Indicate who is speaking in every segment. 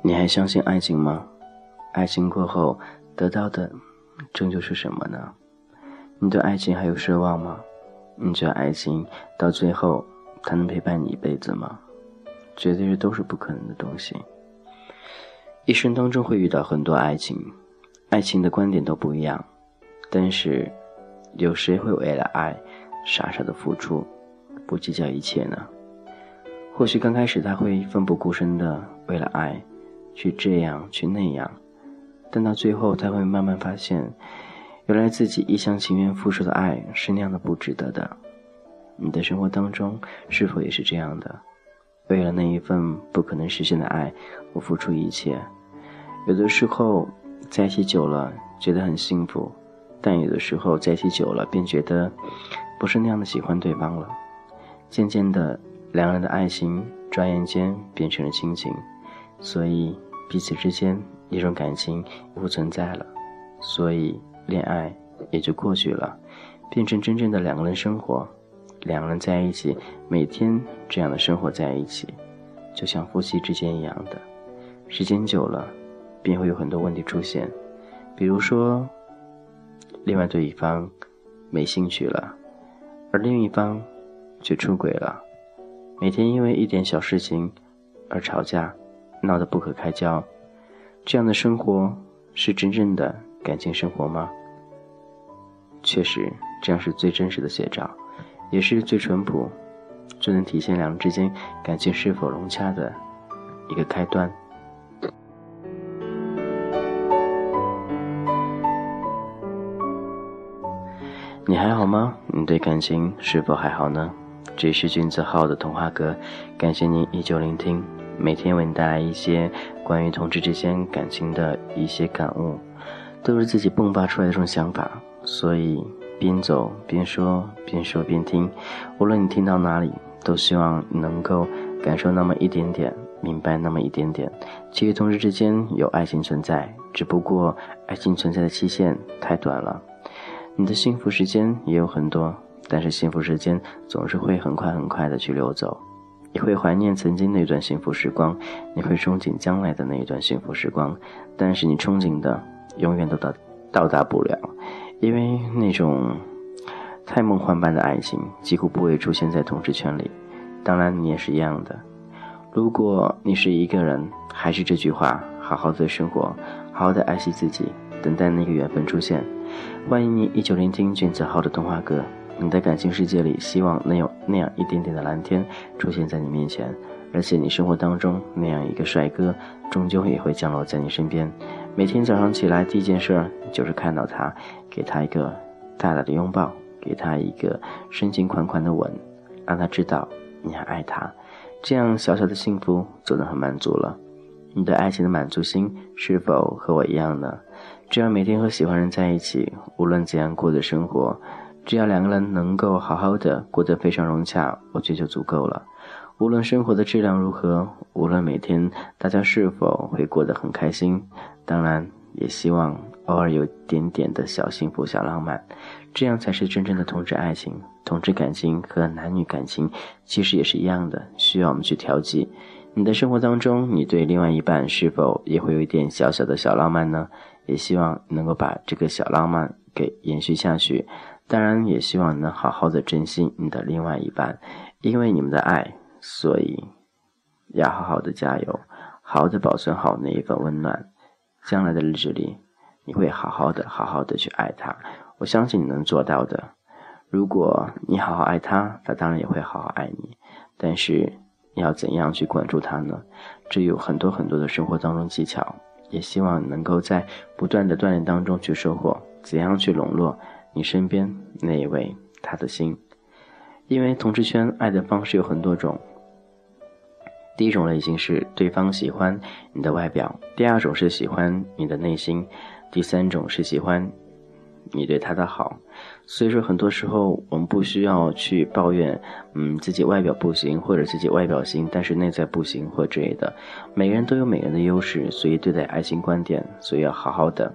Speaker 1: 你还相信爱情吗？爱情过后得到的，终究是什么呢？你对爱情还有奢望吗？你觉得爱情到最后，它能陪伴你一辈子吗？绝对是都是不可能的东西。一生当中会遇到很多爱情，爱情的观点都不一样，但是，有谁会为了爱傻傻的付出，不计较一切呢？或许刚开始他会奋不顾身的为了爱。去这样，去那样，但到最后，他会慢慢发现，原来自己一厢情愿付出的爱是那样的不值得的。你的生活当中是否也是这样的？为了那一份不可能实现的爱，我付出一切。有的时候在一起久了，觉得很幸福，但有的时候在一起久了，便觉得不是那样的喜欢对方了。渐渐的，两人的爱情转眼间变成了亲情，所以。彼此之间一种感情不存在了，所以恋爱也就过去了，变成真正的两个人生活，两个人在一起，每天这样的生活在一起，就像夫妻之间一样的。时间久了，便会有很多问题出现，比如说，另外对一方没兴趣了，而另一方却出轨了，每天因为一点小事情而吵架。闹得不可开交，这样的生活是真正的感情生活吗？确实，这样是最真实的写照，也是最淳朴、最能体现两人之间感情是否融洽的一个开端。你还好吗？你对感情是否还好呢？这是君子号的童话歌，感谢您依旧聆听。每天为你带来一些关于同志之间感情的一些感悟，都是自己迸发出来的这种想法，所以边走边说，边说边听。无论你听到哪里，都希望能够感受那么一点点，明白那么一点点。其实同志之间有爱情存在，只不过爱情存在的期限太短了。你的幸福时间也有很多，但是幸福时间总是会很快很快的去流走。你会怀念曾经那段幸福时光，你会憧憬将来的那一段幸福时光，但是你憧憬的永远都到到达不了，因为那种太梦幻般的爱情几乎不会出现在同志圈里。当然，你也是一样的。如果你是一个人，还是这句话，好好的生活，好好的爱惜自己，等待那个缘分出现。欢迎你依旧聆听卷子号的童话歌。你的感情世界里，希望能有那样一点点的蓝天出现在你面前，而且你生活当中那样一个帅哥，终究也会降落在你身边。每天早上起来第一件事就是看到他，给他一个大大的拥抱，给他一个深情款款的吻，让他知道你还爱他。这样小小的幸福就能很满足了。你的爱情的满足心是否和我一样呢？这样每天和喜欢人在一起，无论怎样过的生活。只要两个人能够好好的过得非常融洽，我觉得就足够了。无论生活的质量如何，无论每天大家是否会过得很开心，当然也希望偶尔有点点的小幸福、小浪漫，这样才是真正的同志爱情。同志感情和男女感情其实也是一样的，需要我们去调剂。你的生活当中，你对另外一半是否也会有一点小小的小浪漫呢？也希望能够把这个小浪漫给延续下去。当然，也希望能好好的珍惜你的另外一半，因为你们的爱，所以要好好的加油，好好的保存好那一份温暖。将来的日子里，你会好好的、好好的去爱他。我相信你能做到的。如果你好好爱他，他当然也会好好爱你。但是，要怎样去关注他呢？这有很多很多的生活当中技巧。也希望能够在不断的锻炼当中去收获，怎样去笼络。你身边那一位，他的心，因为同志圈爱的方式有很多种。第一种类型是对方喜欢你的外表，第二种是喜欢你的内心，第三种是喜欢你对他的好。所以说，很多时候我们不需要去抱怨，嗯，自己外表不行，或者自己外表行，但是内在不行或之类的。每个人都有每个人的优势，所以对待爱情观点，所以要好好的。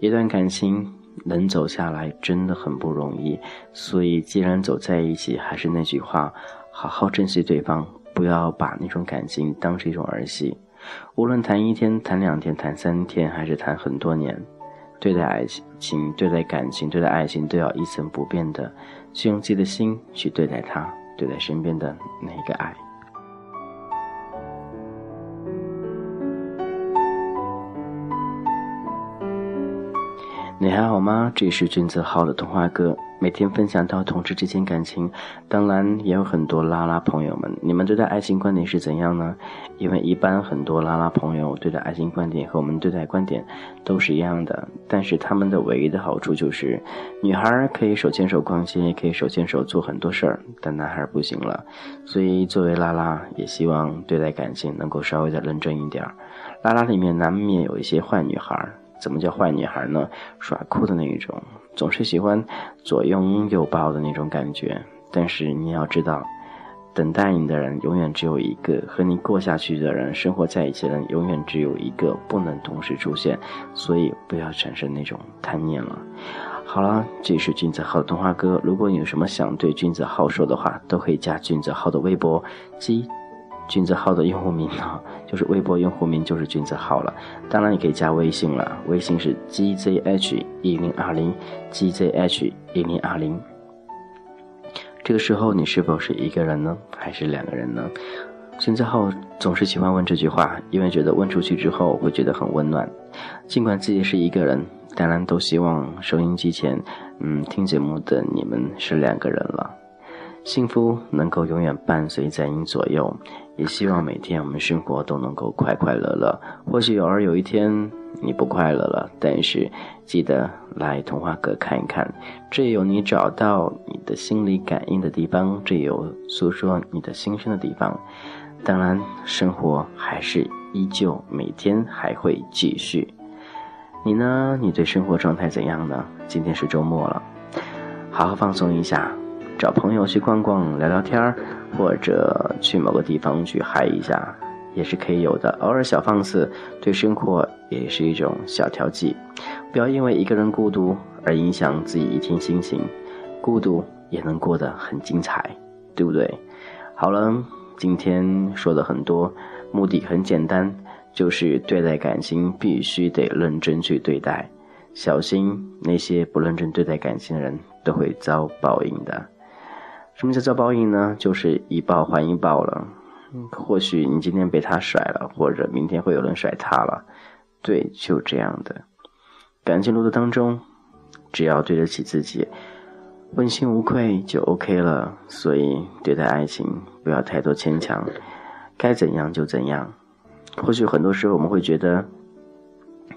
Speaker 1: 一段感情。能走下来真的很不容易。所以，既然走在一起，还是那句话，好好珍惜对方，不要把那种感情当成一种儿戏。无论谈一天、谈两天、谈三天，还是谈很多年，对待爱情、对待感情、对待爱情，都要一成不变的，去用自己的心去对待它，对待身边的那一个爱。你还好吗？这是君子号的童话歌，每天分享到同志之间感情，当然也有很多拉拉朋友们，你们对待爱情观点是怎样呢？因为一般很多拉拉朋友对待爱情观点和我们对待观点都是一样的，但是他们的唯一的好处就是，女孩可以手牵手逛街，可以手牵手做很多事儿，但男孩不行了。所以作为拉拉，也希望对待感情能够稍微的认真一点儿。拉拉里面难免有一些坏女孩。怎么叫坏女孩呢？耍酷的那一种，总是喜欢左拥右抱的那种感觉。但是你要知道，等待你的人永远只有一个，和你过下去的人，生活在一起的人永远只有一个，不能同时出现。所以不要产生那种贪念了。好了，这是君子号的童话哥。如果你有什么想对君子号说的话，都可以加君子号的微博。鸡。君子号的用户名呢，就是微博用户名就是君子号了。当然，也可以加微信了，微信是 gzh 一零二零 gzh 一零二零。这个时候，你是否是一个人呢，还是两个人呢？君子号总是喜欢问这句话，因为觉得问出去之后会觉得很温暖。尽管自己是一个人，当然都希望收音机前，嗯，听节目的你们是两个人了。幸福能够永远伴随在你左右。也希望每天我们生活都能够快快乐乐。或许偶尔有一天你不快乐了，但是记得来童话阁看一看，这有你找到你的心理感应的地方，这有诉说你的心声的地方。当然，生活还是依旧，每天还会继续。你呢？你对生活状态怎样呢？今天是周末了，好好放松一下。找朋友去逛逛、聊聊天儿，或者去某个地方去嗨一下，也是可以有的。偶尔小放肆，对生活也是一种小调剂。不要因为一个人孤独而影响自己一天心情，孤独也能过得很精彩，对不对？好了，今天说的很多，目的很简单，就是对待感情必须得认真去对待，小心那些不认真对待感情的人都会遭报应的。什么叫遭报应呢？就是一报还一报了。或许你今天被他甩了，或者明天会有人甩他了。对，就这样的。感情路途当中，只要对得起自己，问心无愧就 OK 了。所以对待爱情不要太多牵强，该怎样就怎样。或许很多时候我们会觉得，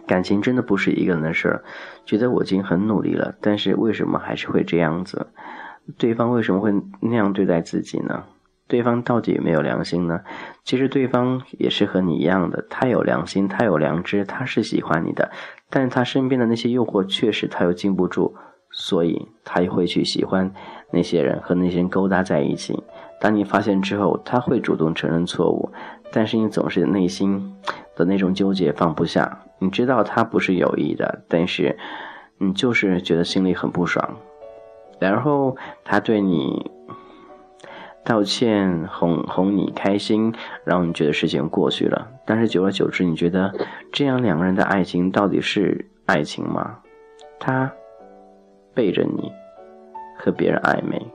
Speaker 1: 感情真的不是一个人的事儿，觉得我已经很努力了，但是为什么还是会这样子？对方为什么会那样对待自己呢？对方到底有没有良心呢？其实对方也是和你一样的，他有良心，他有良知，他是喜欢你的，但是他身边的那些诱惑确实他又禁不住，所以他也会去喜欢那些人，和那些人勾搭在一起。当你发现之后，他会主动承认错误，但是你总是内心的那种纠结放不下。你知道他不是有意的，但是你就是觉得心里很不爽。然后他对你道歉，哄哄你开心，让你觉得事情过去了。但是久而久之，你觉得这样两个人的爱情到底是爱情吗？他背着你和别人暧昧，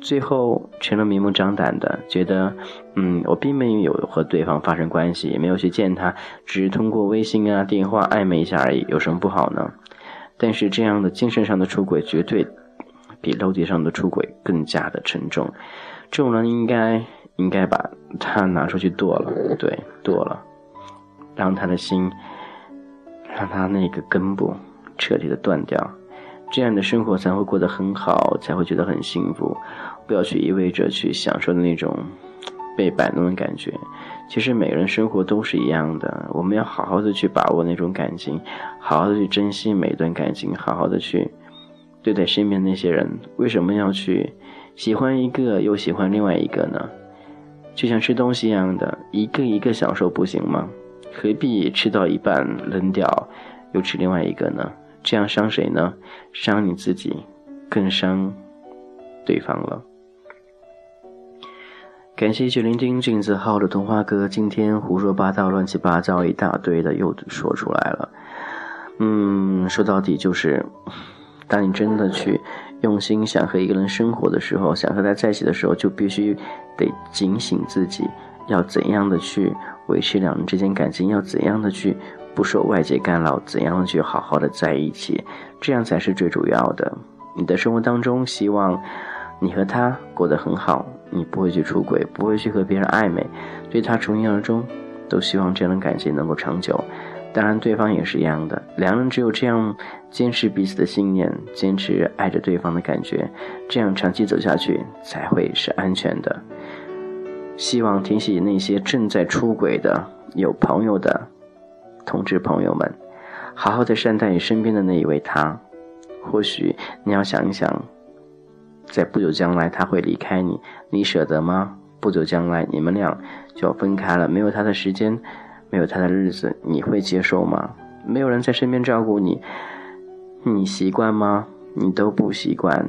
Speaker 1: 最后成了明目张胆的，觉得嗯，我并没有和对方发生关系，也没有去见他，只是通过微信啊、电话暧昧一下而已，有什么不好呢？但是这样的精神上的出轨，绝对。比肉体上的出轨更加的沉重，这种人应该应该把他拿出去剁了，对，剁了，让他的心，让他那个根部彻底的断掉，这样的生活才会过得很好，才会觉得很幸福。不要去一味着去享受的那种被摆弄的感觉。其实每个人生活都是一样的，我们要好好的去把握那种感情，好好的去珍惜每一段感情，好好的去。对待身边那些人，为什么要去喜欢一个又喜欢另外一个呢？就像吃东西一样的，一个一个享受不行吗？何必吃到一半扔掉，又吃另外一个呢？这样伤谁呢？伤你自己，更伤对方了。感谢去聆听俊子号的童话歌，今天胡说八道、乱七八糟一大堆的又说出来了。嗯，说到底就是，当你真的去用心想和一个人生活的时候，想和他在一起的时候，就必须得警醒自己，要怎样的去维持两人之间感情，要怎样的去不受外界干扰，怎样的去好好的在一起，这样才是最主要的。你的生活当中，希望你和他过得很好。你不会去出轨，不会去和别人暧昧，对他从一而终，都希望这样的感情能够长久。当然，对方也是一样的，两人只有这样坚持彼此的信念，坚持爱着对方的感觉，这样长期走下去才会是安全的。希望提醒那些正在出轨的、有朋友的同志朋友们，好好的善待你身边的那一位他。或许你要想一想。在不久将来，他会离开你，你舍得吗？不久将来，你们俩就要分开了，没有他的时间，没有他的日子，你会接受吗？没有人在身边照顾你，你习惯吗？你都不习惯。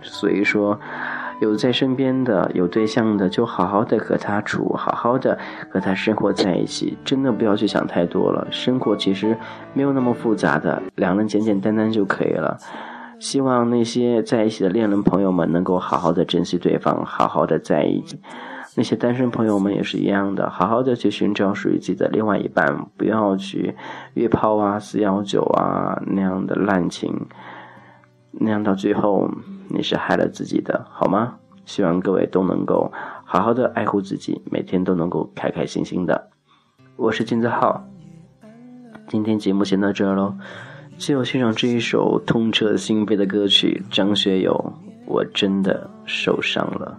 Speaker 1: 所以说，有在身边的，有对象的，就好好的和他处，好好的和他生活在一起。真的不要去想太多了，生活其实没有那么复杂的，两人简简单单就可以了。希望那些在一起的恋人朋友们能够好好的珍惜对方，好好的在一起。那些单身朋友们也是一样的，好好的去寻找属于自己的另外一半，不要去约炮啊、四幺九啊那样的滥情，那样到最后你是害了自己的，好吗？希望各位都能够好好的爱护自己，每天都能够开开心心的。我是金子浩，今天节目先到这儿喽。最后欣赏这一首痛彻心扉的歌曲，张学友，我真的受伤了。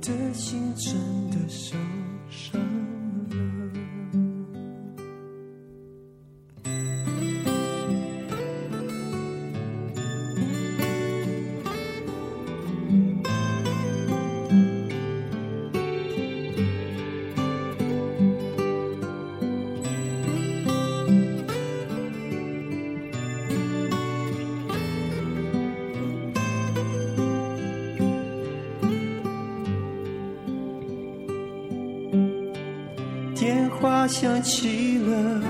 Speaker 2: 的心真的受想起了，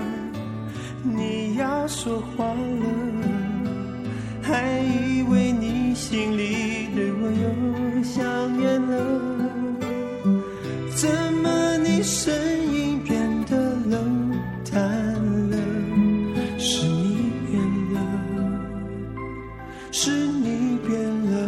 Speaker 2: 你要说话了，还以为你心里对我又想念了，怎么你声音变得冷淡了？是你变了，是你变了，